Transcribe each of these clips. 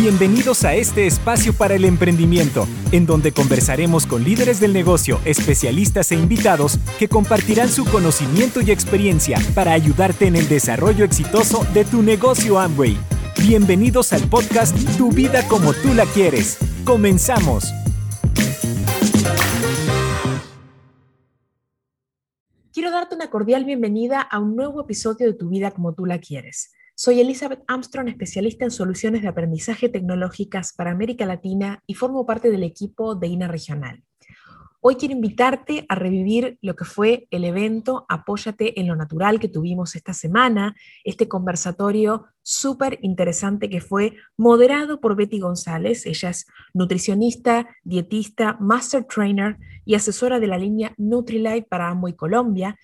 Bienvenidos a este espacio para el emprendimiento, en donde conversaremos con líderes del negocio, especialistas e invitados que compartirán su conocimiento y experiencia para ayudarte en el desarrollo exitoso de tu negocio Amway. Bienvenidos al podcast Tu vida como tú la quieres. Comenzamos. Quiero darte una cordial bienvenida a un nuevo episodio de Tu vida como tú la quieres. Soy Elizabeth Armstrong, especialista en soluciones de aprendizaje tecnológicas para América Latina y formo parte del equipo de INA Regional. Hoy quiero invitarte a revivir lo que fue el evento Apóyate en lo Natural que tuvimos esta semana, este conversatorio súper interesante que fue moderado por Betty González. Ella es nutricionista, dietista, master trainer y asesora de la línea NutriLife para Amway Colombia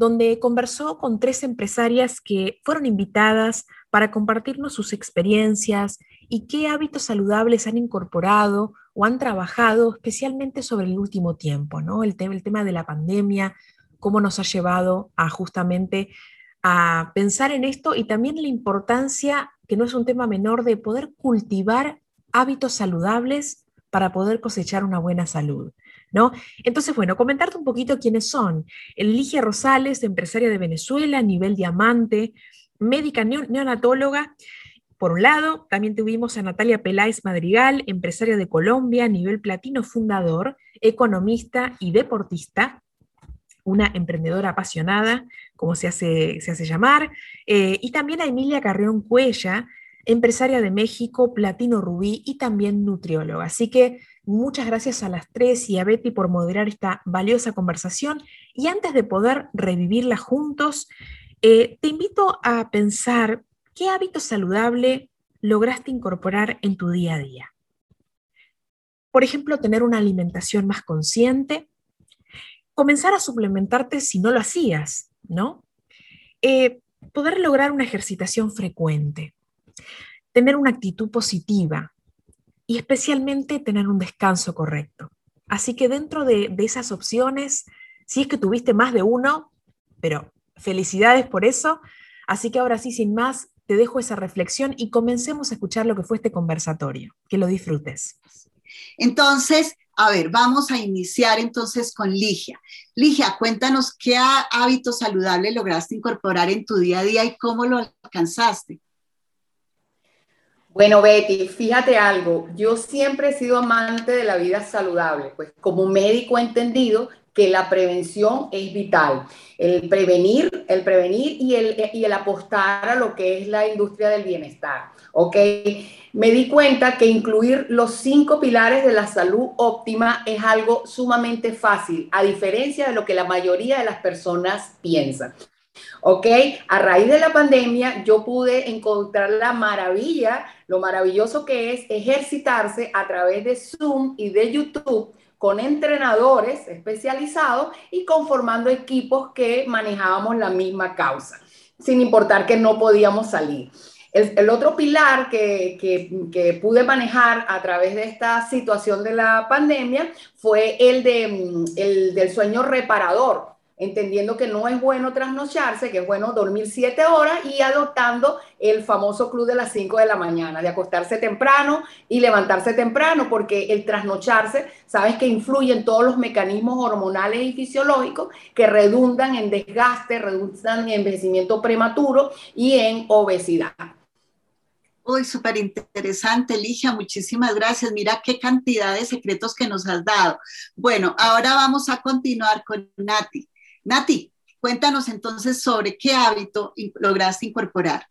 donde conversó con tres empresarias que fueron invitadas para compartirnos sus experiencias y qué hábitos saludables han incorporado o han trabajado especialmente sobre el último tiempo, ¿no? El, el tema de la pandemia, cómo nos ha llevado a justamente a pensar en esto y también la importancia, que no es un tema menor, de poder cultivar hábitos saludables para poder cosechar una buena salud. ¿No? Entonces, bueno, comentarte un poquito quiénes son. Ligia Rosales, empresaria de Venezuela, nivel diamante, médica neonatóloga. Por un lado, también tuvimos a Natalia Peláez Madrigal, empresaria de Colombia, nivel platino fundador, economista y deportista, una emprendedora apasionada, como se hace, se hace llamar, eh, y también a Emilia Carreón Cuella, empresaria de México, platino rubí y también nutrióloga. Así que Muchas gracias a las tres y a Betty por moderar esta valiosa conversación. Y antes de poder revivirla juntos, eh, te invito a pensar qué hábito saludable lograste incorporar en tu día a día. Por ejemplo, tener una alimentación más consciente, comenzar a suplementarte si no lo hacías, ¿no? Eh, poder lograr una ejercitación frecuente, tener una actitud positiva, y especialmente tener un descanso correcto. Así que dentro de, esas opciones, si es que tuviste más de uno, pero felicidades por eso. Así que ahora sí, sin más, te dejo esa reflexión y comencemos a escuchar lo que fue este conversatorio. Que lo disfrutes. Entonces, a ver, vamos a iniciar entonces con Ligia. Ligia, cuéntanos qué hábitos saludables lograste incorporar en tu día a día y cómo lo alcanzaste. Bueno, Betty, fíjate algo, yo siempre he sido amante de la vida saludable, pues como médico he entendido que la prevención es vital, el prevenir, el prevenir y el, y el apostar a lo que es la industria del bienestar, ¿ok? Me di cuenta que incluir los cinco pilares de la salud óptima es algo sumamente fácil, a diferencia de lo que la mayoría de las personas piensan. ¿Ok? A raíz de la pandemia yo pude encontrar la maravilla, lo maravilloso que es ejercitarse a través de Zoom y de YouTube con entrenadores especializados y conformando equipos que manejábamos la misma causa, sin importar que no podíamos salir. El, otro pilar que, que, pude manejar a través de esta situación de la pandemia fue el, de, mm, el del sueño reparador entendiendo que no es bueno trasnocharse, que es bueno dormir siete horas y adoptando el famoso club de las cinco de la mañana, de acostarse temprano y levantarse temprano, porque el trasnocharse, sabes que influye en todos los mecanismos hormonales y fisiológicos que redundan en desgaste, redundan en envejecimiento prematuro y en obesidad. Uy, súper interesante, Ligia, muchísimas gracias. Mira qué cantidad de secretos que nos has dado. Bueno, ahora vamos a continuar con Nati. Nati, cuéntanos entonces sobre qué hábito lograste incorporar.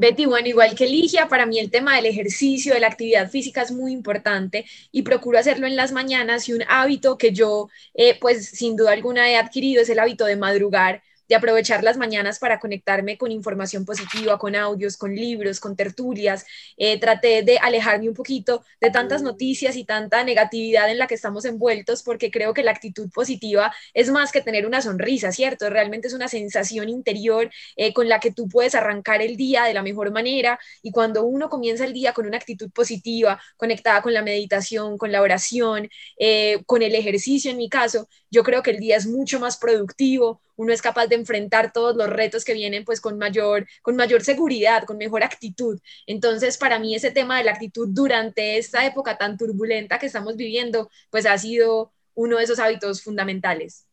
Betty, bueno, igual que Ligia, para mí el tema del ejercicio, de la actividad física es muy importante y procuro hacerlo en las mañanas y un hábito que yo, eh, pues sin duda alguna he adquirido es el hábito de madrugar de aprovechar las mañanas para conectarme con información positiva, con audios, con libros, con tertulias. Eh, traté de alejarme un poquito de tantas noticias y tanta negatividad en la que estamos envueltos, porque creo que la actitud positiva es más que tener una sonrisa, ¿cierto? Realmente es una sensación interior eh, con la que tú puedes arrancar el día de la mejor manera y cuando uno comienza el día con una actitud positiva, conectada con la meditación, con la oración, eh, con el ejercicio en mi caso, yo creo que el día es mucho más productivo, uno es capaz de enfrentar todos los retos que vienen pues con mayor, con mayor seguridad, con mejor actitud. Entonces, para mí ese tema de la actitud durante esta época tan turbulenta que estamos viviendo, pues ha sido uno de esos hábitos fundamentales.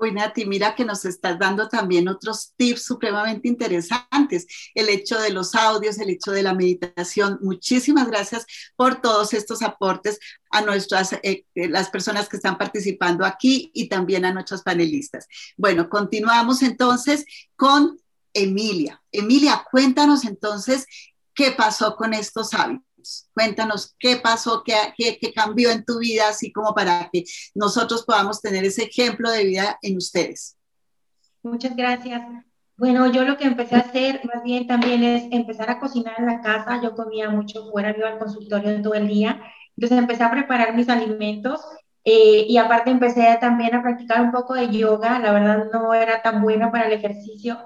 Uy, Nati, mira que nos estás dando también otros tips supremamente interesantes. El hecho de los audios, el hecho de la meditación. Muchísimas gracias por todos estos aportes a nuestras, eh, eh, las personas que están participando aquí y también a nuestros panelistas. Bueno, continuamos entonces con Emilia. Emilia, cuéntanos entonces qué pasó con estos hábitos. Cuéntanos qué pasó, qué, qué, cambió en tu vida, así como para que nosotros podamos tener ese ejemplo de vida en ustedes. Muchas gracias. Bueno, yo lo que empecé a hacer más bien también es empezar a cocinar en la casa. Yo comía mucho fuera, iba al consultorio todo el día. Entonces empecé a preparar mis alimentos eh, y aparte empecé también a practicar un poco de yoga. La verdad no era tan buena para el ejercicio.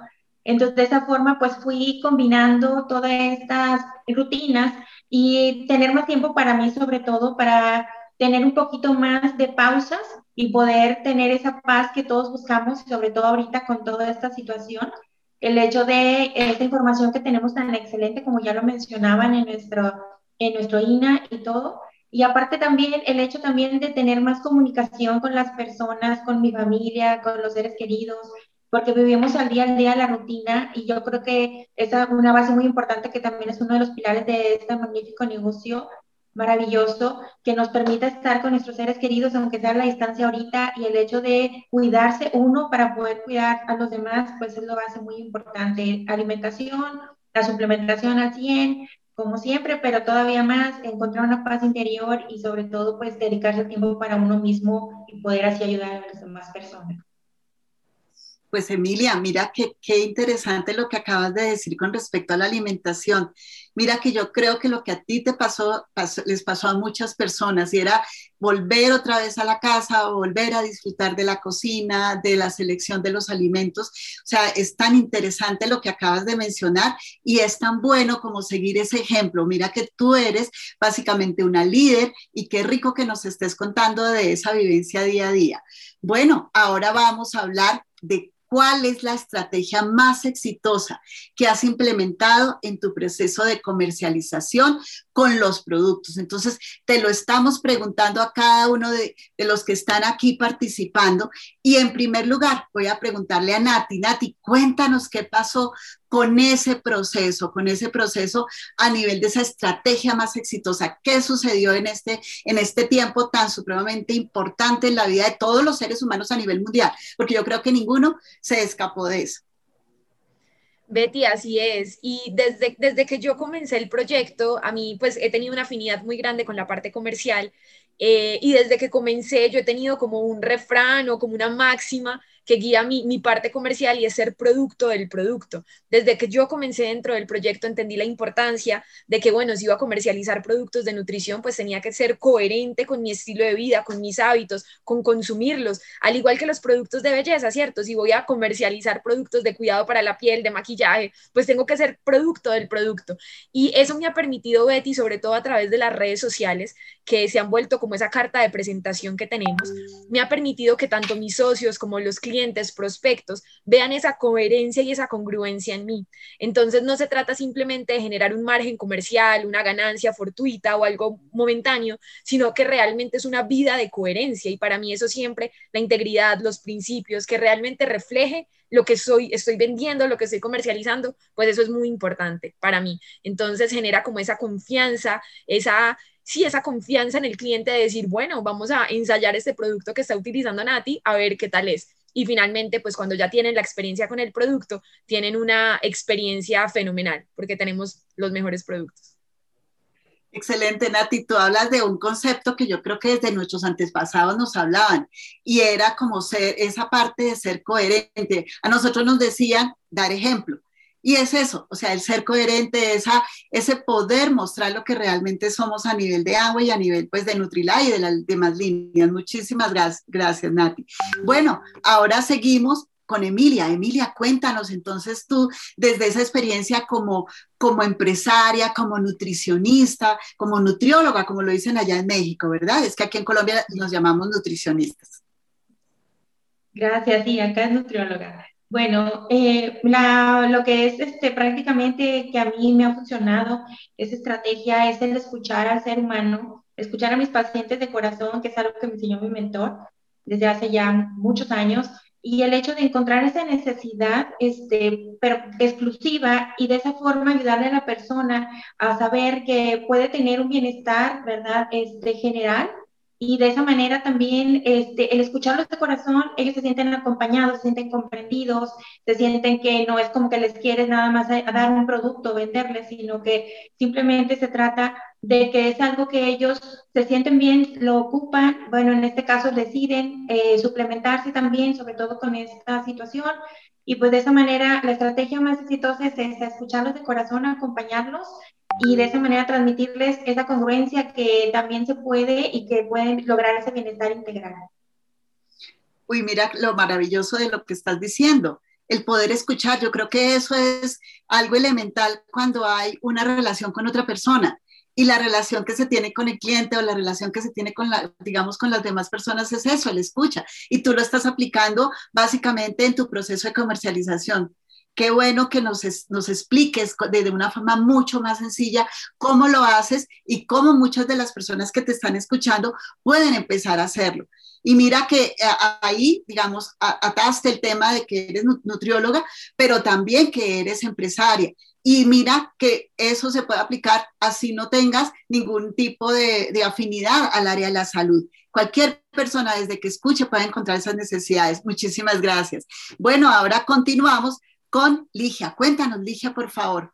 Entonces de esa forma pues fui combinando todas estas rutinas y tener más tiempo para mí, sobre todo para tener un poquito más de pausas y poder tener esa paz que todos buscamos, sobre todo ahorita con toda esta situación. El hecho de esta información que tenemos tan excelente, como ya lo mencionaban en nuestro, en nuestro INA y todo. Y aparte también el hecho también de tener más comunicación con las personas, con mi familia, con los seres queridos, porque vivimos al día al día la rutina y yo creo que esa es una base muy importante que también es uno de los pilares de este magnífico negocio maravilloso que nos permite estar con nuestros seres queridos, aunque sea a la distancia ahorita, y el hecho de cuidarse uno para poder cuidar a los demás, pues es lo base muy importante. Alimentación, la suplementación al 100, como siempre, pero todavía más, encontrar una paz interior y sobre todo, pues dedicarse tiempo para uno mismo y poder así ayudar a las demás personas. Pues Emilia, mira qué, qué interesante lo que acabas de decir con respecto a la alimentación. Mira que yo creo que lo que a ti te pasó, les pasó a muchas personas y era volver otra vez a la casa, volver a disfrutar de la cocina, de la selección de los alimentos. O sea, es tan interesante lo que acabas de mencionar y es tan bueno como seguir ese ejemplo. Mira que tú eres básicamente una líder y qué rico que nos estés contando de esa vivencia día a día. Bueno, ahora vamos a hablar de ¿Cuál es la estrategia más exitosa que has implementado en tu proceso de comercialización con los productos? Entonces, te lo estamos preguntando a cada uno de, los que están aquí participando. Y en primer lugar, voy a preguntarle a Nati. Nati, cuéntanos qué pasó con ese proceso, con ese proceso a nivel de esa estrategia más exitosa. ¿Qué sucedió en este, en este tiempo tan supremamente importante en la vida de todos los seres humanos a nivel mundial? Porque yo creo que ninguno se escapó de eso. Betty, así es. Y desde, desde que yo comencé el proyecto, a mí pues he tenido una afinidad muy grande con la parte comercial eh, y desde que comencé yo he tenido como un refrán o como una máxima que guía mi, mi, parte comercial y es ser producto del producto. Desde que yo comencé dentro del proyecto entendí la importancia de que, bueno, si iba a comercializar productos de nutrición, pues tenía que ser coherente con mi estilo de vida, con mis hábitos, con consumirlos, al igual que los productos de belleza, ¿cierto? Si voy a comercializar productos de cuidado para la piel, de maquillaje, pues tengo que ser producto del producto. Y eso me ha permitido, Betty, sobre todo a través de las redes sociales, que se han vuelto como esa carta de presentación que tenemos, me ha permitido que tanto mis socios como los clientes prospectos, vean esa coherencia y esa congruencia en mí. Entonces no se trata simplemente de generar un margen comercial, una ganancia fortuita o algo momentáneo, sino que realmente es una vida de coherencia y para mí eso siempre, la integridad, los principios, que realmente refleje lo que soy, estoy vendiendo, lo que estoy comercializando, pues eso es muy importante para mí. Entonces genera como esa confianza, esa, sí, esa confianza en el cliente de decir, bueno, vamos a ensayar este producto que está utilizando Nati, a ver qué tal es y finalmente, pues cuando ya tienen la experiencia con el producto, tienen una experiencia fenomenal porque tenemos los mejores productos. Excelente, Nati. Tú hablas de un concepto que yo creo que desde nuestros antepasados nos hablaban y era como ser esa parte de ser coherente. A nosotros nos decían dar ejemplo. Y es eso, o sea, el ser coherente, esa, ese poder mostrar lo que realmente somos a nivel de agua y a nivel pues de Nutrilite y de las demás líneas. Muchísimas gracias, gracias Nati. Bueno, ahora seguimos con Emilia. Emilia, cuéntanos entonces tú, desde esa experiencia como, como empresaria, como nutricionista, como nutrióloga, como lo dicen allá en México, ¿verdad? Es que aquí en Colombia nos llamamos nutricionistas. Gracias, sí, acá es nutrióloga. Bueno, eh, lo que es este, prácticamente que a mí me ha funcionado, esa estrategia es el escuchar al ser humano, escuchar a mis pacientes de corazón, que es algo que me enseñó mi mentor desde hace ya muchos años, y el hecho de encontrar esa necesidad este, exclusiva y de esa forma ayudarle a la persona a saber que puede tener un bienestar, ¿verdad?, este, general y de esa manera también este, el escucharlos de corazón, ellos se sienten acompañados, se sienten comprendidos, se sienten que no es como que les quieres nada más dar un producto, venderles, sino que simplemente se trata de que es algo que ellos se sienten bien, lo ocupan, bueno, en este caso deciden eh, suplementarse también, sobre todo con esta situación, y pues de esa manera la estrategia más exitosa es escucharlos de corazón, acompañarlos y de esa manera transmitirles esa congruencia que también se puede y que pueden lograr ese bienestar integral. Uy, mira lo maravilloso de lo que estás diciendo, el poder escuchar. Yo creo que eso es algo elemental cuando hay una relación con otra persona y la relación que se tiene con el cliente o la relación que se tiene con la, digamos, con las demás personas es eso, el escucha. Y tú lo estás aplicando básicamente en tu proceso de comercialización. Qué bueno que nos, expliques de, de, una forma mucho más sencilla cómo lo haces y cómo muchas de las personas que te están escuchando pueden empezar a hacerlo. Y mira que eh, ahí, digamos, ataste el tema de que eres nutrióloga, pero también que eres empresaria. Y mira que eso se puede aplicar así no tengas ningún tipo de, de, afinidad al área de la salud. Cualquier persona desde que escuche puede encontrar esas necesidades. Muchísimas gracias. Bueno, ahora continuamos con Ligia. Cuéntanos, Ligia, por favor.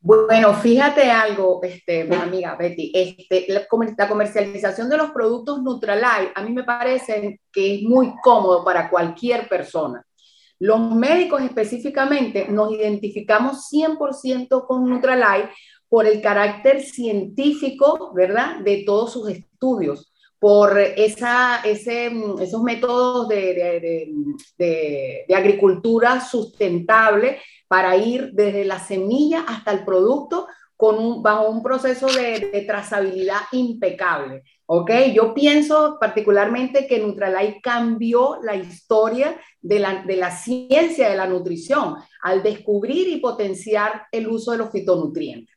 Bueno, fíjate algo, este, mi amiga Betty, este, la, comercialización de los productos Nutralife a mí me parece que es muy cómodo para cualquier persona. Los médicos específicamente nos identificamos 100% con Nutralife por el carácter científico, ¿verdad?, de todos sus estudios por esos métodos de, agricultura sustentable para ir desde la semilla hasta el producto con bajo un proceso de, trazabilidad impecable. ¿Ok? Yo pienso particularmente que Nutralight cambió la historia de la ciencia de la nutrición al descubrir y potenciar el uso de los fitonutrientes.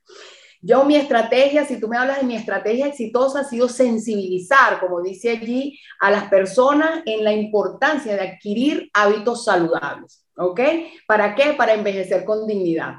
Yo mi estrategia, si tú me hablas de mi estrategia exitosa, ha sido sensibilizar, como dice allí, a las personas en la importancia de adquirir hábitos saludables. ¿Ok? ¿Para qué? Para envejecer con dignidad.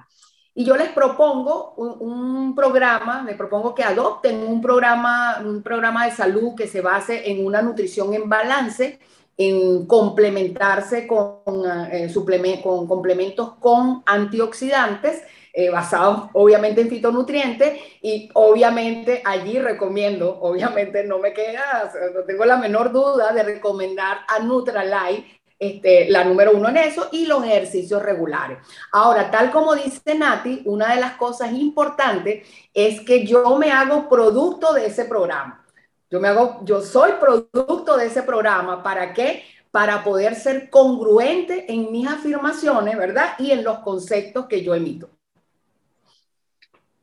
Y yo les propongo un, programa, les propongo que adopten un programa, un programa de salud que se base en una nutrición en balance, en complementarse con, eh, con complementos con antioxidantes eh, basados obviamente en fitonutrientes y obviamente allí recomiendo, obviamente no me queda, no tengo la menor duda de recomendar a Nutralight este, la número uno en eso y los ejercicios regulares. Ahora, tal como dice Nati, una de las cosas importantes es que yo me hago producto de ese programa. Yo me hago, yo soy producto de ese programa. ¿Para qué? Para poder ser congruente en mis afirmaciones, ¿verdad? Y en los conceptos que yo emito.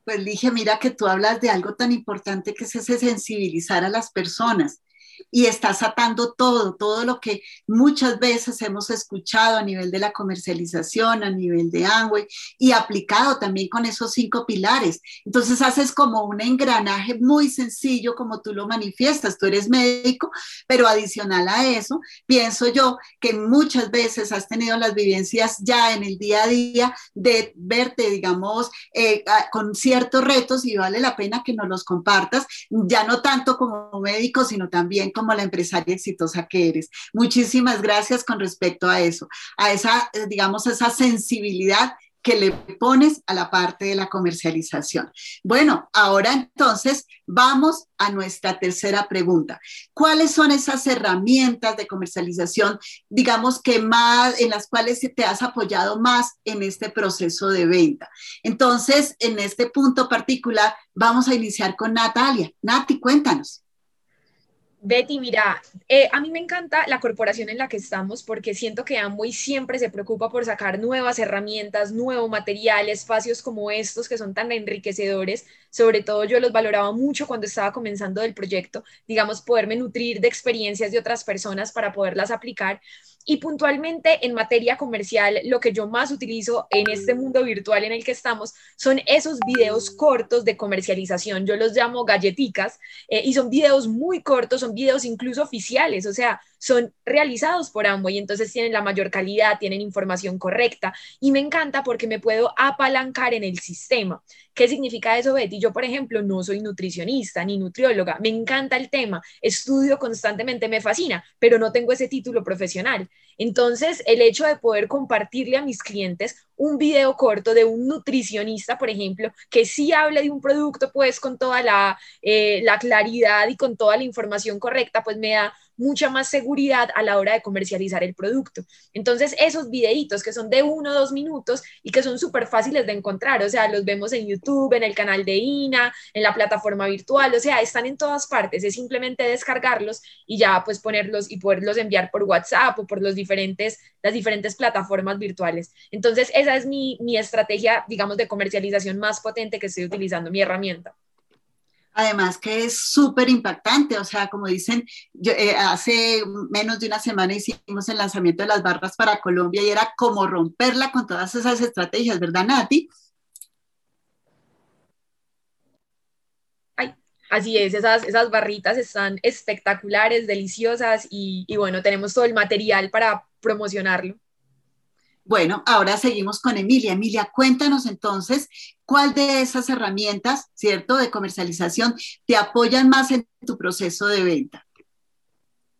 Pues dije, mira que tú hablas de algo tan importante que es ese sensibilizar a las personas y estás atando todo, todo lo que muchas veces hemos escuchado a nivel de la comercialización, a nivel de Amway y aplicado también con esos cinco pilares. Entonces haces como un engranaje muy sencillo como tú lo manifiestas. Tú eres médico, pero adicional a eso, pienso yo que muchas veces has tenido las vivencias ya en el día a día de verte, digamos, eh, con ciertos retos y vale la pena que nos los compartas, ya no tanto como médico, sino también como la empresaria exitosa que eres. Muchísimas gracias con respecto a eso, a esa, eh, digamos, esa sensibilidad que le pones a la parte de la comercialización. Bueno, ahora entonces vamos a nuestra tercera pregunta. ¿Cuáles son esas herramientas de comercialización, digamos que más, en las cuales te has apoyado más en este proceso de venta? Entonces, en este punto particular, vamos a iniciar con Natalia. Nati, cuéntanos. Betty, mira, eh, a mí me encanta la corporación en la que estamos porque siento que Amway siempre se preocupa por sacar nuevas herramientas, nuevo material, espacios como estos que son tan enriquecedores sobre todo yo los valoraba mucho cuando estaba comenzando el proyecto, digamos, poderme nutrir de experiencias de otras personas para poderlas aplicar. Y puntualmente en materia comercial, lo que yo más utilizo en este mundo virtual en el que estamos son esos videos cortos de comercialización. Yo los llamo galleticas eh, y son videos muy cortos, son videos incluso oficiales, o sea, son realizados por ambos y entonces tienen la mayor calidad, tienen información correcta y me encanta porque me puedo apalancar en el sistema. ¿Qué significa eso, Betty? Yo, por ejemplo, no soy nutricionista ni nutrióloga, me encanta el tema, estudio constantemente, me fascina, pero no tengo ese título profesional. Entonces, el hecho de poder compartirle a mis clientes un video corto de un nutricionista, por ejemplo, que sí hable de un producto, pues con toda la, eh, la claridad y con toda la información correcta, pues me da mucha más seguridad a la hora de comercializar el producto. Entonces, esos videitos que son de uno o dos minutos y que son súper fáciles de encontrar, o sea, los vemos en YouTube, en el canal de INA, en la plataforma virtual, o sea, están en todas partes, es simplemente descargarlos y ya pues ponerlos y poderlos enviar por WhatsApp o por los diferentes, las diferentes plataformas virtuales. Entonces, esa es mi, mi estrategia, digamos, de comercialización más potente que estoy utilizando, mi herramienta. Además que es súper impactante, o sea, como dicen, eh, hace menos de una semana hicimos el lanzamiento de las barras para Colombia y era como romperla con todas esas estrategias, ¿verdad, Nati? Así es, esas, esas barritas están espectaculares, deliciosas y, y bueno, tenemos todo el material para promocionarlo. Bueno, ahora seguimos con Emilia. Emilia, cuéntanos entonces cuál de esas herramientas, ¿cierto?, de comercialización te apoyan más en tu proceso de venta.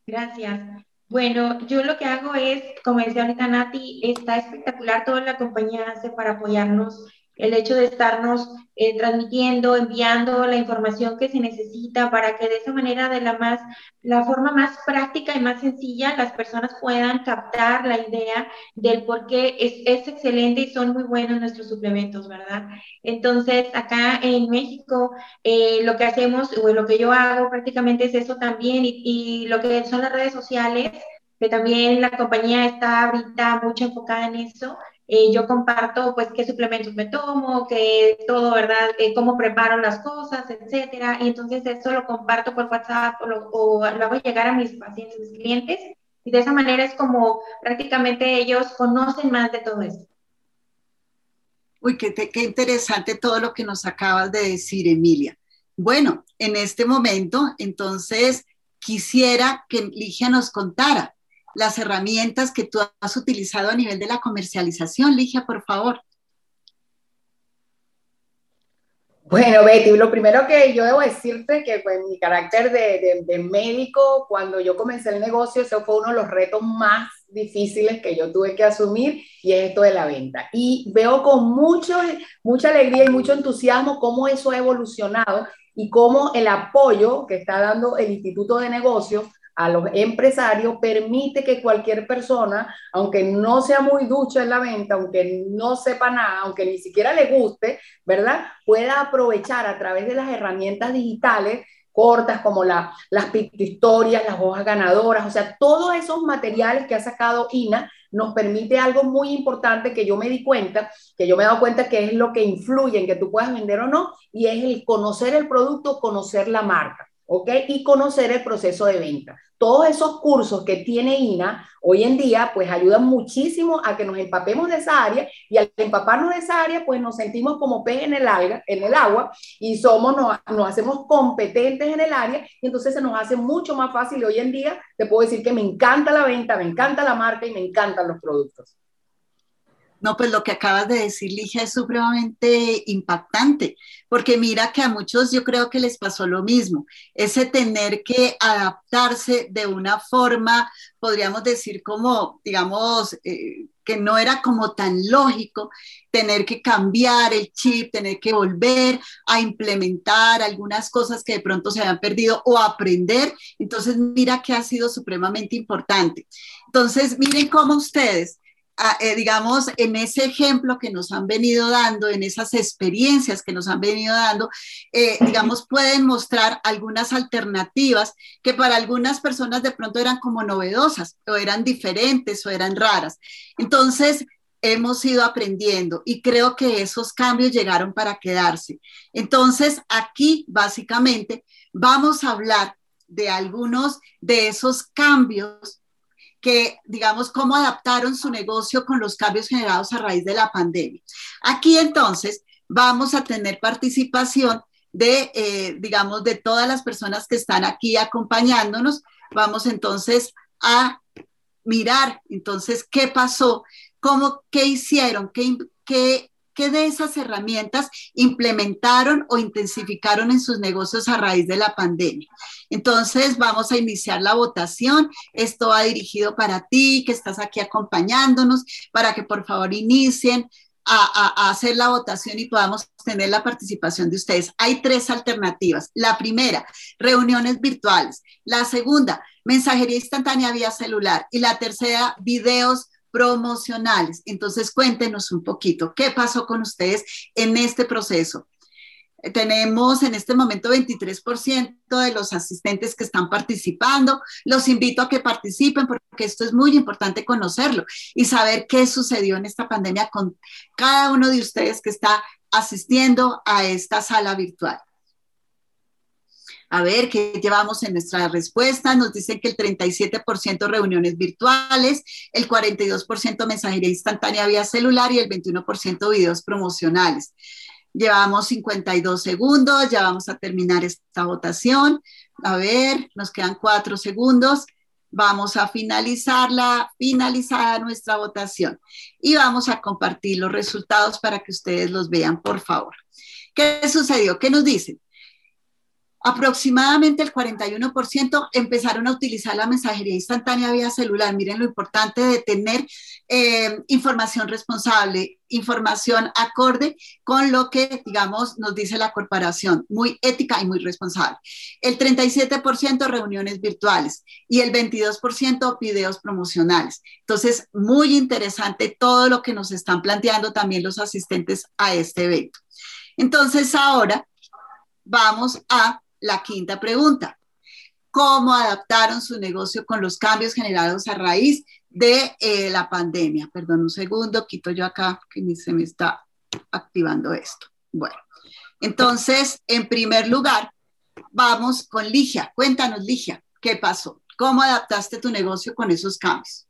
Gracias. Bueno, yo lo que hago es, como decía ahorita Nati, está espectacular todo la compañía hace para apoyarnos el hecho de estarnos eh, transmitiendo, enviando la información que se necesita para que de esa manera, de la más, la forma más práctica y más sencilla, las personas puedan captar la idea del por qué es, es excelente y son muy buenos nuestros suplementos, ¿verdad? Entonces, acá en México, eh, lo que hacemos, o lo que yo hago prácticamente es eso también, y, y lo que son las redes sociales, que también la compañía está ahorita mucho enfocada en eso, eh, yo comparto pues qué suplementos me tomo, que todo, ¿verdad? Eh, cómo preparo las cosas, etcétera. Y entonces eso lo comparto por WhatsApp o lo, o lo hago llegar a mis pacientes, mis clientes. Y de esa manera es como prácticamente ellos conocen más de todo esto. Uy, qué, qué interesante todo lo que nos acabas de decir, Emilia. Bueno, en este momento, entonces, quisiera que Ligia nos contara las herramientas que tú has utilizado a nivel de la comercialización. Ligia, por favor. Bueno, Betty, lo primero que yo debo decirte que pues, mi carácter de, de, médico, cuando yo comencé el negocio, ese fue uno de los retos más difíciles que yo tuve que asumir y es esto de la venta. Y veo con mucho, mucha alegría y mucho entusiasmo cómo eso ha evolucionado y cómo el apoyo que está dando el Instituto de Negocios a los empresarios permite que cualquier persona, aunque no sea muy ducha en la venta, aunque no sepa nada, aunque ni siquiera le guste, ¿verdad? Pueda aprovechar a través de las herramientas digitales cortas como la, las historias, las hojas ganadoras, o sea, todos esos materiales que ha sacado INA nos permite algo muy importante que yo me di cuenta, que yo me he dado cuenta que es lo que influye en que tú puedas vender o no, y es el conocer el producto, conocer la marca. ¿Ok? Y conocer el proceso de venta. Todos esos cursos que tiene INA hoy en día, pues ayudan muchísimo a que nos empapemos de esa área y al empaparnos de esa área, pues nos sentimos como pez en el, alga, en el agua y somos, nos, nos hacemos competentes en el área y entonces se nos hace mucho más fácil. Hoy en día te puedo decir que me encanta la venta, me encanta la marca y me encantan los productos. No, pues lo que acabas de decir, Ligia, es supremamente impactante, porque mira que a muchos yo creo que les pasó lo mismo, ese tener que adaptarse de una forma, podríamos decir como, digamos, eh, que no era como tan lógico, tener que cambiar el chip, tener que volver a implementar algunas cosas que de pronto se habían perdido o aprender. Entonces, mira que ha sido supremamente importante. Entonces, miren cómo ustedes digamos, en ese ejemplo que nos han venido dando, en esas experiencias que nos han venido dando, eh, digamos, pueden mostrar algunas alternativas que para algunas personas de pronto eran como novedosas o eran diferentes o eran raras. Entonces, hemos ido aprendiendo y creo que esos cambios llegaron para quedarse. Entonces, aquí básicamente vamos a hablar de algunos de esos cambios que, digamos, cómo adaptaron su negocio con los cambios generados a raíz de la pandemia. Aquí entonces vamos a tener participación de, eh, digamos, de todas las personas que están aquí acompañándonos. Vamos entonces a mirar, entonces, qué pasó, cómo, qué hicieron, qué, qué, qué de esas herramientas implementaron o intensificaron en sus negocios a raíz de la pandemia. Entonces, vamos a iniciar la votación. Esto va dirigido para ti, que estás aquí acompañándonos, para que por favor inicien a, hacer la votación y podamos tener la participación de ustedes. Hay tres alternativas. La primera, reuniones virtuales. La segunda, mensajería instantánea vía celular. Y la tercera, videos promocionales. Entonces, cuéntenos un poquito, ¿qué pasó con ustedes en este proceso? Tenemos en este momento 23% de los asistentes que están participando. Los invito a que participen porque esto es muy importante conocerlo y saber qué sucedió en esta pandemia con cada uno de ustedes que está asistiendo a esta sala virtual. A ver, ¿qué llevamos en nuestra respuesta? Nos dicen que el 37% reuniones virtuales, el 42% mensajería instantánea vía celular y el 21% videos promocionales. Llevamos 52 segundos, ya vamos a terminar esta votación. A ver, nos quedan cuatro segundos. Vamos a finalizarla, finalizada nuestra votación. Y vamos a compartir los resultados para que ustedes los vean, por favor. ¿Qué sucedió? ¿Qué nos dicen? Aproximadamente el 41% empezaron a utilizar la mensajería instantánea vía celular. Miren lo importante de tener eh, información responsable, información acorde con lo que, digamos, nos dice la corporación, muy ética y muy responsable. El 37% reuniones virtuales y el 22% videos promocionales. Entonces, muy interesante todo lo que nos están planteando también los asistentes a este evento. Entonces, ahora vamos a la quinta pregunta. ¿Cómo adaptaron su negocio con los cambios generados a raíz de eh, la pandemia? Perdón un segundo, quito yo acá que se me está activando esto. Bueno, entonces, en primer lugar, vamos con Ligia. Cuéntanos, Ligia, ¿qué pasó? ¿Cómo adaptaste tu negocio con esos cambios?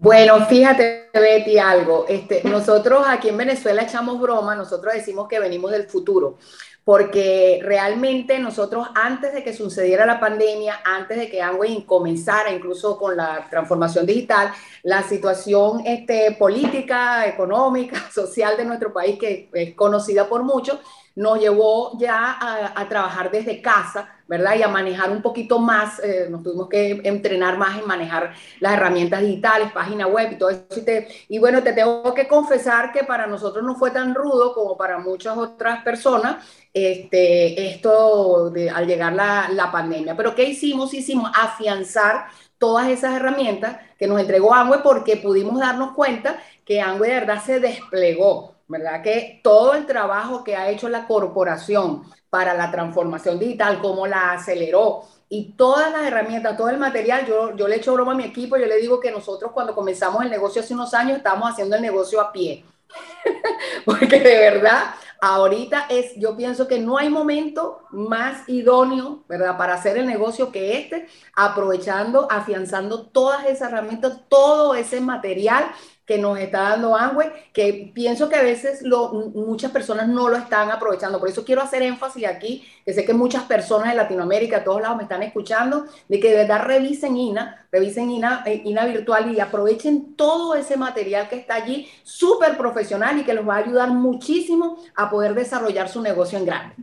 Bueno, fíjate, Betty, algo. Este, nosotros aquí en Venezuela echamos broma, nosotros decimos que venimos del futuro, porque realmente nosotros antes de que sucediera la pandemia, antes de que Amway comenzara incluso con la transformación digital, la situación este, política, económica, social de nuestro país, que es conocida por muchos, nos llevó ya a, trabajar desde casa, ¿verdad? Y a manejar un poquito más, eh, nos tuvimos que entrenar más en manejar las herramientas digitales, página web y todo eso. Y, bueno, te tengo que confesar que para nosotros no fue tan rudo como para muchas otras personas este, esto de, al llegar la, la pandemia. Pero ¿qué hicimos? Hicimos afianzar todas esas herramientas que nos entregó Amway porque pudimos darnos cuenta que Amway de verdad se desplegó ¿verdad? Que todo el trabajo que ha hecho la corporación para la transformación digital, cómo la aceleró y todas las herramientas, todo el material, yo, yo le echo broma a mi equipo, yo le digo que nosotros cuando comenzamos el negocio hace unos años estábamos haciendo el negocio a pie. Porque de verdad, ahorita es, yo pienso que no hay momento más idóneo, ¿verdad? Para hacer el negocio que este, aprovechando, afianzando todas esas herramientas, todo ese material que nos está dando Amway, que pienso que a veces lo, muchas personas no lo están aprovechando. Por eso quiero hacer énfasis aquí, que sé que muchas personas en Latinoamérica, a todos lados me están escuchando, de que de verdad revisen INA, revisen INA, eh, INA virtual y aprovechen todo ese material que está allí, súper profesional y que los va a ayudar muchísimo a poder desarrollar su negocio en grande.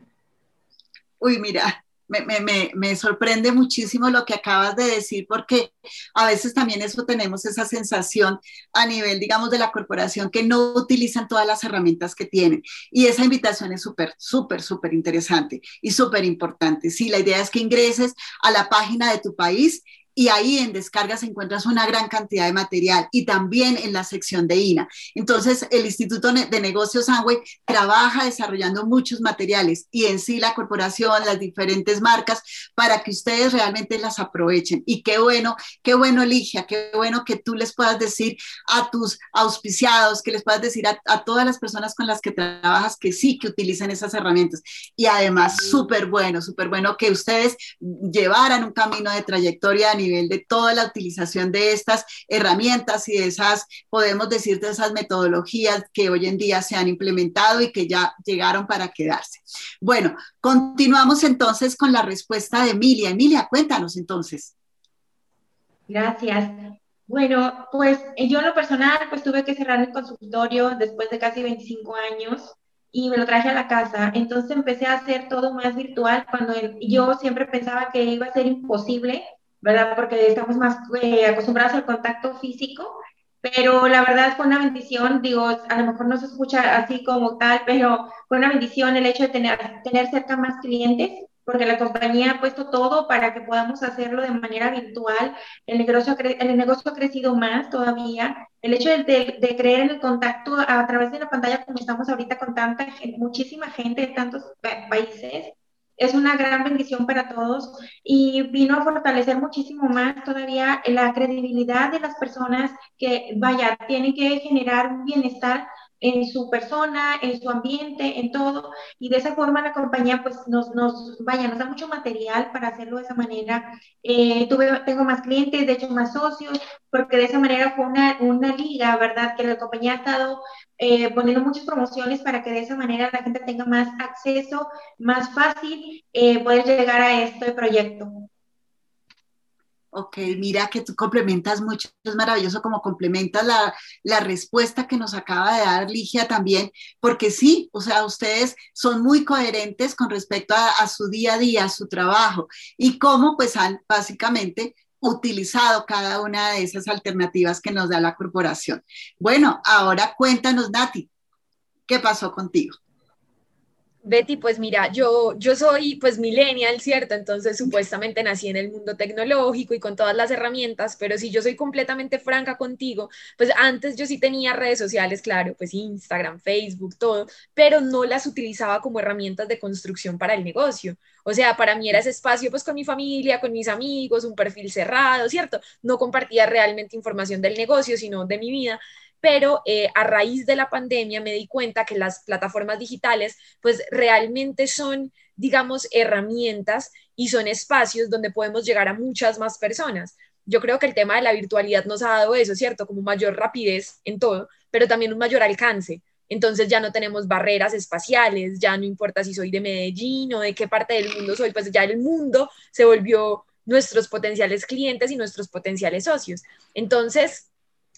Uy, mira, me, sorprende muchísimo lo que acabas de decir, porque a veces también eso tenemos esa sensación a nivel, digamos, de la corporación que no utilizan todas las herramientas que tienen. Y esa invitación es súper, súper, súper interesante y súper importante. Sí, la idea es que ingreses a la página de tu país y ahí en descargas encuentras una gran cantidad de material y también en la sección de INA. Entonces, el Instituto de Negocios Amway trabaja desarrollando muchos materiales y en sí la corporación, las diferentes marcas, para que ustedes realmente las aprovechen. Y qué bueno, qué bueno, Ligia, qué bueno que tú les puedas decir a tus auspiciados, que les puedas decir a, a todas las personas con las que trabajas que sí, que utilicen esas herramientas. Y además, súper bueno, súper bueno que ustedes llevaran un camino de trayectoria a nivel de toda la utilización de estas herramientas y de esas, podemos decir, de esas metodologías que hoy en día se han implementado y que ya llegaron para quedarse. Bueno, continuamos entonces con la respuesta de Emilia. Emilia, cuéntanos entonces. Gracias. Bueno, pues yo en lo personal, pues tuve que cerrar el consultorio después de casi 25 años y me lo traje a la casa. Entonces empecé a hacer todo más virtual cuando yo siempre pensaba que iba a ser imposible, ¿verdad? Porque estamos más eh, acostumbrados al contacto físico, pero la verdad fue una bendición, digo, a lo mejor no se escucha así como tal, pero fue una bendición el hecho de tener, tener cerca más clientes porque la compañía ha puesto todo para que podamos hacerlo de manera virtual. El negocio, el negocio ha crecido más todavía. El hecho de, de, creer en el contacto a través de la pantalla, como estamos ahorita con tanta gente, muchísima gente de tantos países, es una gran bendición para todos y vino a fortalecer muchísimo más todavía la credibilidad de las personas que, vaya, tienen que generar un bienestar en su persona, en su ambiente, en todo, y de esa forma la compañía pues nos, nos vaya, nos da mucho material para hacerlo de esa manera. Eh, tengo más clientes, de hecho más socios, porque de esa manera fue una, una liga, ¿verdad? Que la compañía ha estado eh, poniendo muchas promociones para que de esa manera la gente tenga más acceso, más fácil eh, poder llegar a este proyecto. Ok, mira que tú complementas mucho, es maravilloso como complementas la, la, respuesta que nos acaba de dar Ligia también, porque sí, o sea, ustedes son muy coherentes con respecto a, a su día a día, a su trabajo y cómo pues han básicamente utilizado cada una de esas alternativas que nos da la corporación. Bueno, ahora cuéntanos, Nati, ¿qué pasó contigo? Betty, pues mira, yo, yo soy pues millennial, ¿cierto? Entonces supuestamente nací en el mundo tecnológico y con todas las herramientas, pero si yo soy completamente franca contigo, pues antes yo sí tenía redes sociales, claro, pues Instagram, Facebook, todo, pero no las utilizaba como herramientas de construcción para el negocio. O sea, para mí era ese espacio pues con mi familia, con mis amigos, un perfil cerrado, ¿cierto? No compartía realmente información del negocio, sino de mi vida pero eh, a raíz de la pandemia me di cuenta que las plataformas digitales pues realmente son, digamos, herramientas y son espacios donde podemos llegar a muchas más personas. Yo creo que el tema de la virtualidad nos ha dado eso, ¿cierto? Como mayor rapidez en todo, pero también un mayor alcance. Entonces ya no tenemos barreras espaciales, ya no importa si soy de Medellín o de qué parte del mundo soy, pues ya el mundo se volvió nuestros potenciales clientes y nuestros potenciales socios. Entonces,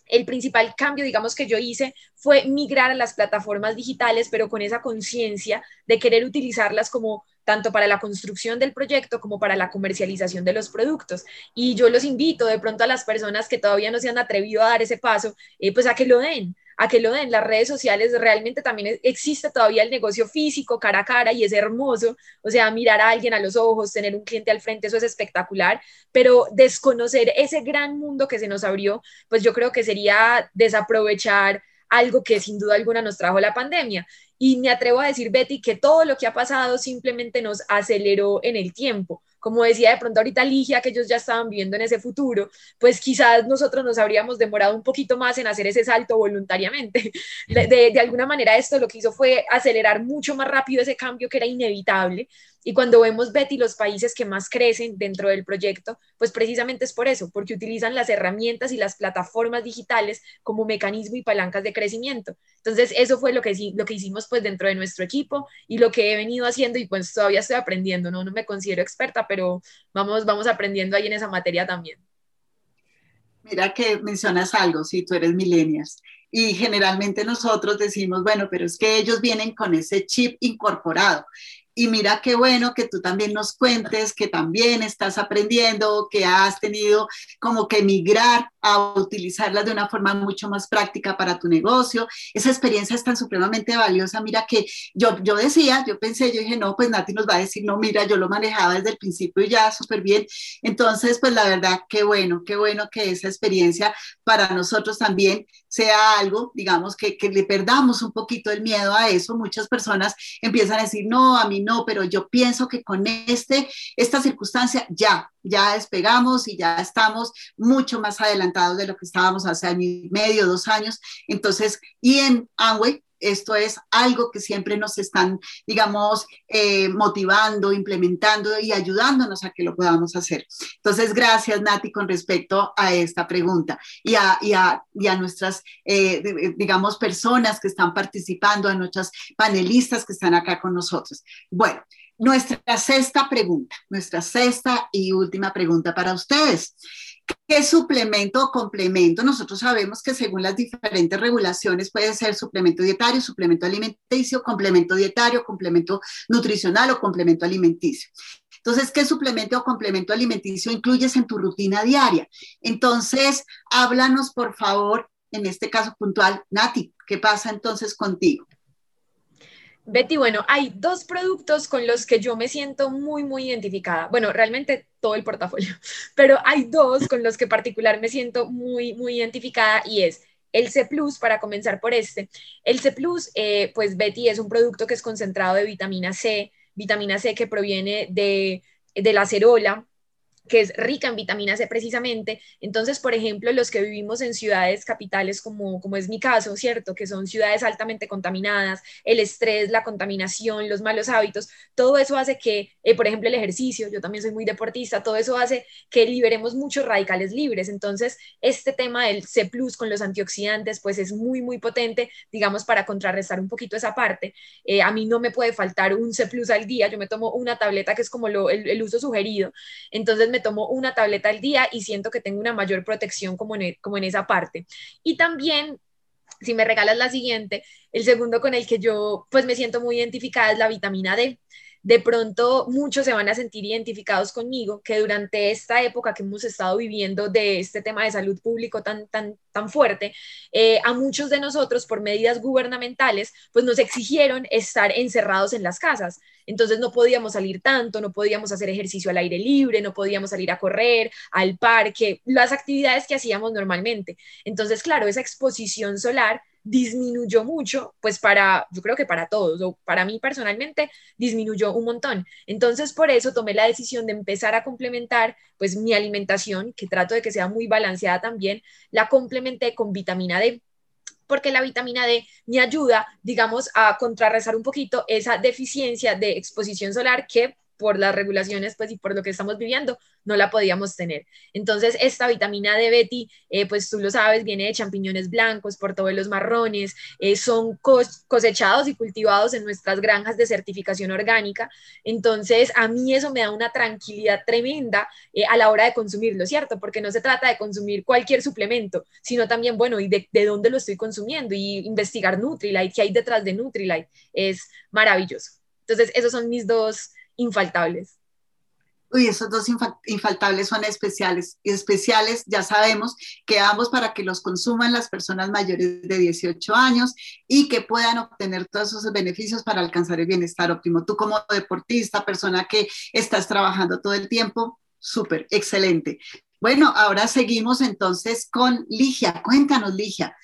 el principal cambio, digamos, que yo hice fue migrar a las plataformas digitales, pero con esa conciencia de querer utilizarlas como tanto para la construcción del proyecto como para la comercialización de los productos. Y yo los invito de pronto a las personas que todavía no se han atrevido a dar ese paso, eh, pues a que lo den, a que lo den. Las redes sociales realmente también existe todavía el negocio físico cara a cara y es hermoso. O sea, mirar a alguien a los ojos, tener un cliente al frente, eso es espectacular. Pero desconocer ese gran mundo que se nos abrió, pues yo creo que sería desaprovechar algo que sin duda alguna nos trajo la pandemia. Y me atrevo a decir, Betty, que todo lo que ha pasado simplemente nos aceleró en el tiempo como decía de pronto ahorita Ligia, que ellos ya estaban viviendo en ese futuro, pues quizás nosotros nos habríamos demorado un poquito más en hacer ese salto voluntariamente. De, de, alguna manera esto lo que hizo fue acelerar mucho más rápido ese cambio que era inevitable. Y cuando vemos, Betty, los países que más crecen dentro del proyecto, pues precisamente es por eso, porque utilizan las herramientas y las plataformas digitales como mecanismo y palancas de crecimiento. Entonces, eso fue lo que, lo que hicimos pues dentro de nuestro equipo y lo que he venido haciendo y pues todavía estoy aprendiendo, ¿no? No me considero experta, pero vamos, vamos aprendiendo ahí en esa materia también. Mira que mencionas algo, si tú eres millennials. Y generalmente nosotros decimos, bueno, pero es que ellos vienen con ese chip incorporado. Y mira qué bueno que tú también nos cuentes que también estás aprendiendo, que has tenido como que migrar a utilizarlas de una forma mucho más práctica para tu negocio. Esa experiencia es tan supremamente valiosa. Mira que yo, yo decía, yo pensé, yo dije, no, pues Nati nos va a decir, no, mira, yo lo manejaba desde el principio y ya súper bien. Entonces, pues la verdad, qué bueno, qué bueno que esa experiencia para nosotros también sea algo, digamos, que, que le perdamos un poquito el miedo a eso. Muchas personas empiezan a decir, no, a mí no, pero yo pienso que con este, esta circunstancia ya, ya despegamos y ya estamos mucho más adelantados de lo que estábamos hace año y medio, dos años. Entonces, y en Amway esto es algo que siempre nos están, digamos, eh, motivando, implementando y ayudándonos a que lo podamos hacer. Entonces, gracias, Nati, con respecto a esta pregunta y a, a, nuestras, eh, digamos, personas que están participando, a nuestras panelistas que están acá con nosotros. Bueno, nuestra sexta pregunta, nuestra sexta y última pregunta para ustedes. ¿Qué suplemento o complemento? Nosotros sabemos que según las diferentes regulaciones puede ser suplemento dietario, suplemento alimenticio, complemento dietario, complemento nutricional o complemento alimenticio. Entonces, ¿qué suplemento o complemento alimenticio incluyes en tu rutina diaria? Entonces, háblanos, por favor, en este caso puntual, Nati, ¿qué pasa entonces contigo? Betty, bueno, hay dos productos con los que yo me siento muy, muy identificada. Bueno, realmente todo el portafolio, pero hay dos con los que particular me siento muy, muy identificada y es el C Plus, para comenzar por este. El C Plus, eh, pues Betty, es un producto que es concentrado de vitamina C, vitamina C que proviene de, de la acerola, que es rica en vitamina C precisamente. Entonces, por ejemplo, los que vivimos en ciudades capitales, como, como es mi caso, ¿cierto? Que son ciudades altamente contaminadas, el estrés, la contaminación, los malos hábitos, todo eso hace que, eh, por ejemplo, el ejercicio, yo también soy muy deportista, todo eso hace que liberemos muchos radicales libres. Entonces, este tema del C con los antioxidantes, pues es muy, muy potente, digamos, para contrarrestar un poquito esa parte. Eh, a mí no me puede faltar un C al día, yo me tomo una tableta que es como lo, el, el uso sugerido. Entonces, me tomo una tableta al día y siento que tengo una mayor protección como en, e, como en esa parte. Y también si me regalas la siguiente, el segundo con el que yo pues me siento muy identificada es la vitamina D de pronto muchos se van a sentir identificados conmigo, que durante esta época que hemos estado viviendo de este tema de salud público tan, tan, tan fuerte, eh, a muchos de nosotros por medidas gubernamentales, pues nos exigieron estar encerrados en las casas. Entonces no podíamos salir tanto, no podíamos hacer ejercicio al aire libre, no podíamos salir a correr, al parque, las actividades que hacíamos normalmente. Entonces, claro, esa exposición solar disminuyó mucho, pues para, yo creo que para todos, o para mí personalmente, disminuyó un montón. Entonces, por eso tomé la decisión de empezar a complementar, pues mi alimentación, que trato de que sea muy balanceada también, la complementé con vitamina D porque la vitamina D me ayuda, digamos, a contrarrestar un poquito esa deficiencia de exposición solar que por las regulaciones pues y por lo que estamos viviendo no la podíamos tener. Entonces esta vitamina D Betty, eh, pues tú lo sabes, viene de champiñones blancos, portobelos marrones, eh, son cosechados y cultivados en nuestras granjas de certificación orgánica. Entonces a mí eso me da una tranquilidad tremenda eh, a la hora de consumirlo, ¿cierto? Porque no se trata de consumir cualquier suplemento, sino también, bueno, y de, de dónde lo estoy consumiendo y investigar Nutrilite, qué hay detrás de Nutrilite, es maravilloso. Entonces esos son mis dos infaltables. Uy, esos dos infaltables son especiales. Y especiales, ya sabemos que ambos para que los consuman las personas mayores de 18 años y que puedan obtener todos esos beneficios para alcanzar el bienestar óptimo. Tú como deportista, persona que estás trabajando todo el tiempo, súper, excelente. Bueno, ahora seguimos entonces con Ligia. Cuéntanos, Ligia.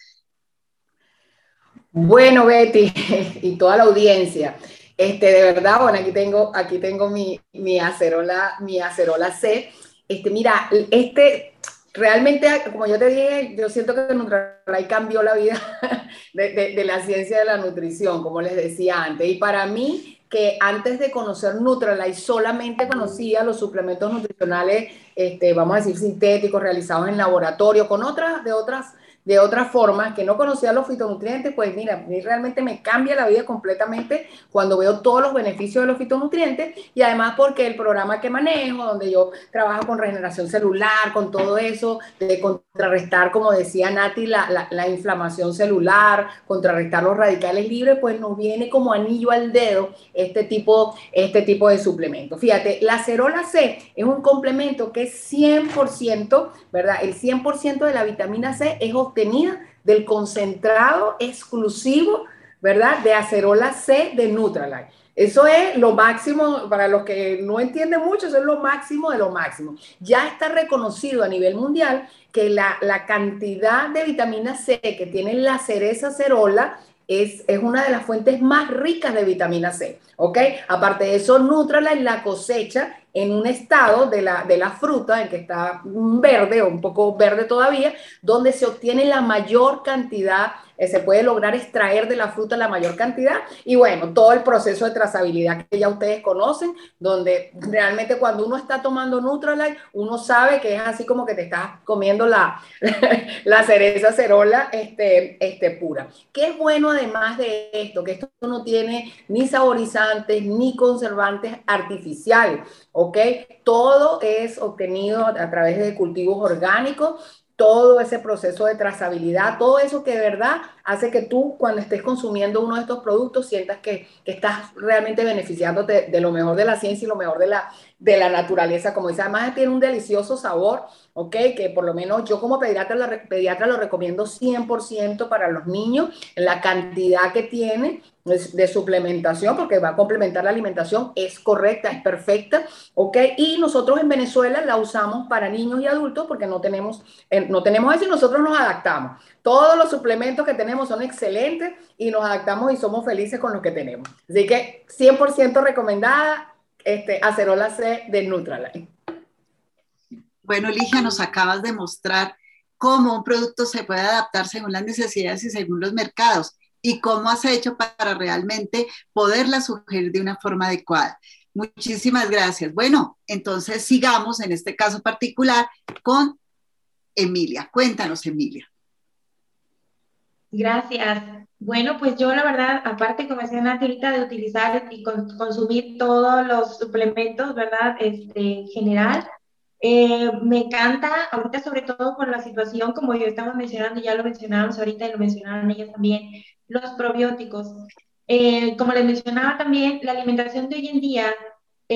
Bueno, Betty y toda la audiencia. Este, de verdad, bueno, aquí tengo, aquí tengo mi, mi acerola, mi acerola C. Este, mira, este, realmente, como yo te dije, yo siento que Nutralite cambió la vida de, la ciencia de la nutrición, como les decía antes. Y para mí, que antes de conocer Nutralite solamente conocía los suplementos nutricionales, este, vamos a decir, sintéticos, realizados en laboratorio, con otras, de otras de otra forma, que no conocía los fitonutrientes, pues mira, mí realmente me cambia la vida completamente cuando veo todos los beneficios de los fitonutrientes y además porque el programa que manejo, donde yo trabajo con regeneración celular, con todo eso, de contrarrestar, como decía Nati, la, la, inflamación celular, contrarrestar los radicales libres, pues nos viene como anillo al dedo este tipo, este tipo de suplemento. Fíjate, la cerola C es un complemento que es 100%, ¿verdad? El 100% de la vitamina C es obtenida del concentrado exclusivo, ¿verdad? De acerola C de Nutralite. Eso es lo máximo, para los que no entienden mucho, eso es lo máximo de lo máximo. Ya está reconocido a nivel mundial que la, la cantidad de vitamina C que tiene la cereza cerola es, es, una de las fuentes más ricas de vitamina C, ¿ok? Aparte de eso, Nutralite la cosecha en un estado de la, de la fruta, en que está verde o un poco verde todavía, donde se obtiene la mayor cantidad eh, se puede lograr extraer de la fruta la mayor cantidad y bueno, todo el proceso de trazabilidad que ya ustedes conocen, donde realmente cuando uno está tomando Nutralite, uno sabe que es así como que te estás comiendo la, la cereza cerola este, este, pura. ¿Qué es bueno además de esto? Que esto no tiene ni saborizantes ni conservantes artificiales, ¿ok? Todo es obtenido a través de cultivos orgánicos todo ese proceso de trazabilidad, todo eso que de verdad hace que tú cuando estés consumiendo uno de estos productos sientas que, estás realmente beneficiándote de lo mejor de la ciencia y lo mejor de la, de la naturaleza. Como dice, además tiene un delicioso sabor, ¿ok? Que por lo menos yo como pediatra lo, pediatra lo recomiendo 100% para los niños, la cantidad que tiene de suplementación, porque va a complementar la alimentación, es correcta, es perfecta, ¿ok? Y nosotros en Venezuela la usamos para niños y adultos porque no tenemos, eh, no tenemos eso y nosotros nos adaptamos. Todos los suplementos que tenemos son excelentes y nos adaptamos y somos felices con lo que tenemos. Así que 100% recomendada, este, acerola C de Nutraline. Bueno, Ligia, nos acabas de mostrar cómo un producto se puede adaptar según las necesidades y según los mercados y cómo has hecho para realmente poderla sugerir de una forma adecuada. Muchísimas gracias. Bueno, entonces sigamos en este caso particular con Emilia. Cuéntanos, Emilia. Gracias. Bueno, pues yo la verdad, aparte como decía Nati ahorita, de utilizar y consumir todos los suplementos, ¿verdad? Este, en general, eh, me encanta, ahorita sobre todo por la situación, como yo estamos mencionando, ya lo mencionábamos ahorita y lo mencionaron ellas también, los probióticos. Eh, como les mencionaba también, la alimentación de hoy en día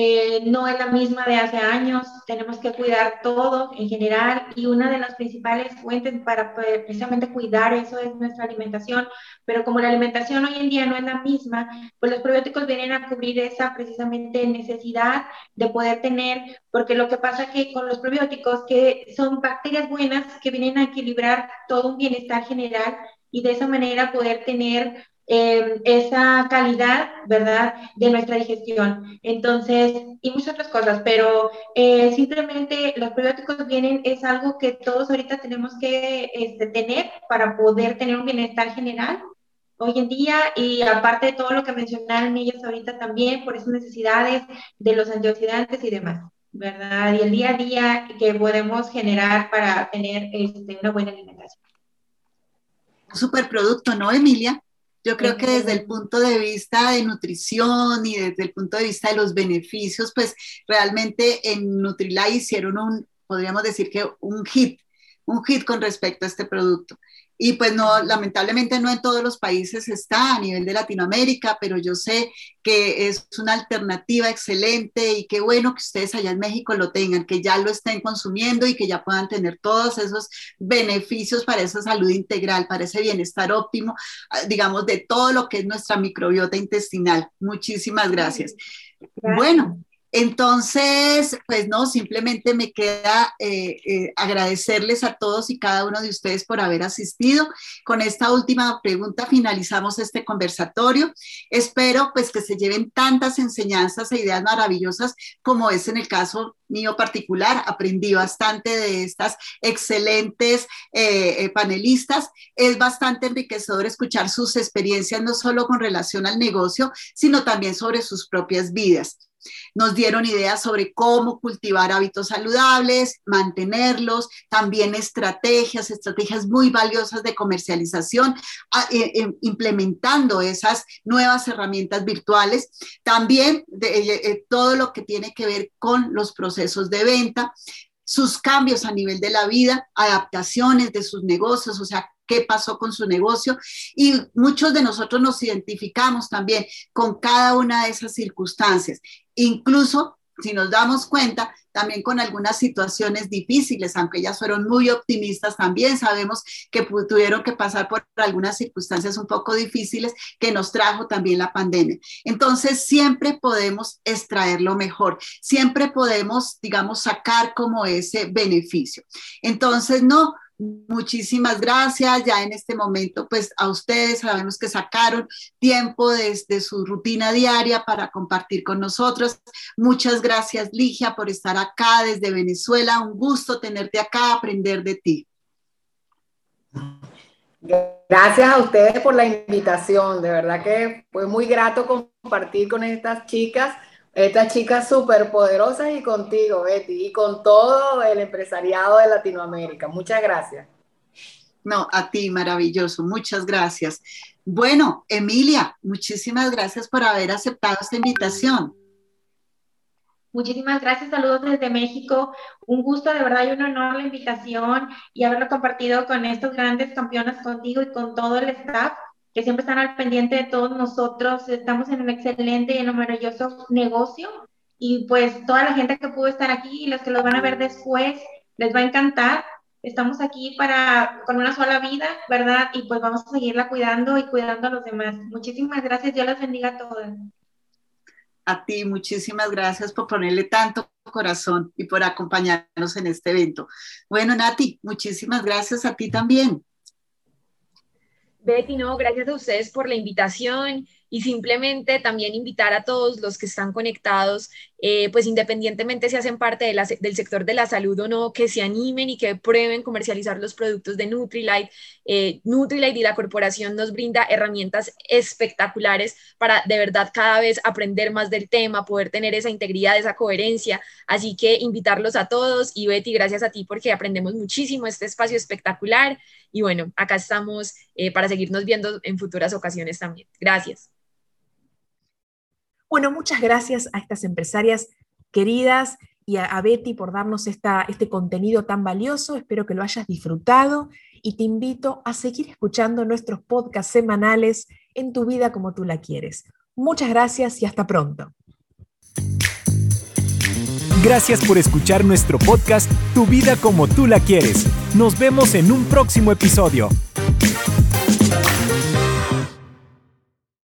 eh, no es la misma de hace años, tenemos que cuidar todo en general y una de las principales fuentes para precisamente cuidar eso es nuestra alimentación, pero como la alimentación hoy en día no es la misma, pues los probióticos vienen a cubrir esa precisamente necesidad de poder tener, porque lo que pasa que con los probióticos que son bacterias buenas que vienen a equilibrar todo un bienestar general y de esa manera poder tener eh, esa calidad, ¿verdad?, de nuestra digestión. Entonces, y muchas otras cosas, pero eh, simplemente los probióticos vienen, es algo que todos ahorita tenemos que este, tener para poder tener un bienestar general hoy en día y aparte de todo lo que mencionaron ellos ahorita también por esas necesidades de los antioxidantes y demás, ¿verdad? Y el día a día que podemos generar para tener este, una buena alimentación. Superproducto, ¿no, Emilia? Yo creo que desde el punto de vista de nutrición y desde el punto de vista de los beneficios, pues realmente en Nutrilite hicieron un, podríamos decir que un hit, un hit con respecto a este producto. Y pues no, lamentablemente no en todos los países está a nivel de Latinoamérica, pero yo sé que es una alternativa excelente y qué bueno que ustedes allá en México lo tengan, que ya lo estén consumiendo y que ya puedan tener todos esos beneficios para esa salud integral, para ese bienestar óptimo, ah, digamos, de todo lo que es nuestra microbiota intestinal. Muchísimas gracias. gracias. Bueno, entonces, pues no, simplemente me queda eh, eh, agradecerles a todos y cada uno de ustedes por haber asistido. Con esta última pregunta finalizamos este conversatorio. Espero pues que se lleven tantas enseñanzas e ideas maravillosas como es en el caso mío particular. Aprendí bastante de estas excelentes eh, panelistas. Es bastante enriquecedor escuchar sus experiencias, no solo con relación al negocio, sino también sobre sus propias vidas. Nos dieron ideas sobre cómo cultivar hábitos saludables, mantenerlos, también estrategias, estrategias muy valiosas de comercialización, eh, eh, implementando esas nuevas herramientas virtuales. También de, todo lo que tiene que ver con los procesos de venta, sus cambios a nivel de la vida, adaptaciones de sus negocios, o sea, qué pasó con su negocio. Y muchos de nosotros nos identificamos también con cada una de esas circunstancias. Incluso, si nos damos cuenta, también con algunas situaciones difíciles, aunque ellas fueron muy optimistas, también sabemos que tuvieron que pasar por algunas circunstancias un poco difíciles que nos trajo también la pandemia. Entonces, siempre podemos extraer lo mejor, siempre podemos, digamos, sacar como ese beneficio. Entonces, no, Muchísimas gracias. Ya en este momento, pues a ustedes sabemos que sacaron tiempo desde su rutina diaria para compartir con nosotros. Muchas gracias, Ligia, por estar acá desde Venezuela. Un gusto tenerte acá, aprender de ti. Gracias a ustedes por la invitación. De verdad que fue muy grato compartir con estas chicas estas chicas súper poderosas y contigo, Betty, y con todo el empresariado de Latinoamérica. Muchas gracias. No, a ti, maravilloso. Muchas gracias. Bueno, Emilia, muchísimas gracias por haber aceptado esta invitación. Muchísimas gracias, saludos desde México. Un gusto, de verdad, y un honor la invitación y haberlo compartido con estos grandes campeones contigo y con todo el staff que siempre están al pendiente de todos nosotros. Estamos en un excelente y en un maravilloso negocio y pues toda la gente que pudo estar aquí y los que los van a ver después, les va a encantar. Estamos aquí para con una sola vida, ¿verdad? Y pues vamos a seguirla cuidando y cuidando a los demás. Muchísimas gracias. Dios las bendiga a todos. A ti, muchísimas gracias por ponerle tanto corazón y por acompañarnos en este evento. Bueno, Nati, muchísimas gracias a ti también. Betty, no, gracias a ustedes por la invitación y simplemente también invitar a todos los que están conectados, eh, pues independientemente si hacen parte del sector de la salud o no, que se animen y que prueben comercializar los productos de Nutrilite. Eh, Nutrilite y la corporación nos brinda herramientas espectaculares para de verdad cada vez aprender más del tema, poder tener esa integridad, esa coherencia. Así que invitarlos a todos y Betty, gracias a ti porque aprendemos muchísimo este espacio espectacular. Y bueno, acá estamos eh, para seguirnos viendo en futuras ocasiones también. Gracias. Bueno, muchas gracias a estas empresarias queridas y a, Betty por darnos esta, este contenido tan valioso. Espero que lo hayas disfrutado y te invito a seguir escuchando nuestros podcasts semanales en tu vida como tú la quieres. Muchas gracias y hasta pronto. Gracias por escuchar nuestro podcast Tu vida como tú la quieres. Nos vemos en un próximo episodio.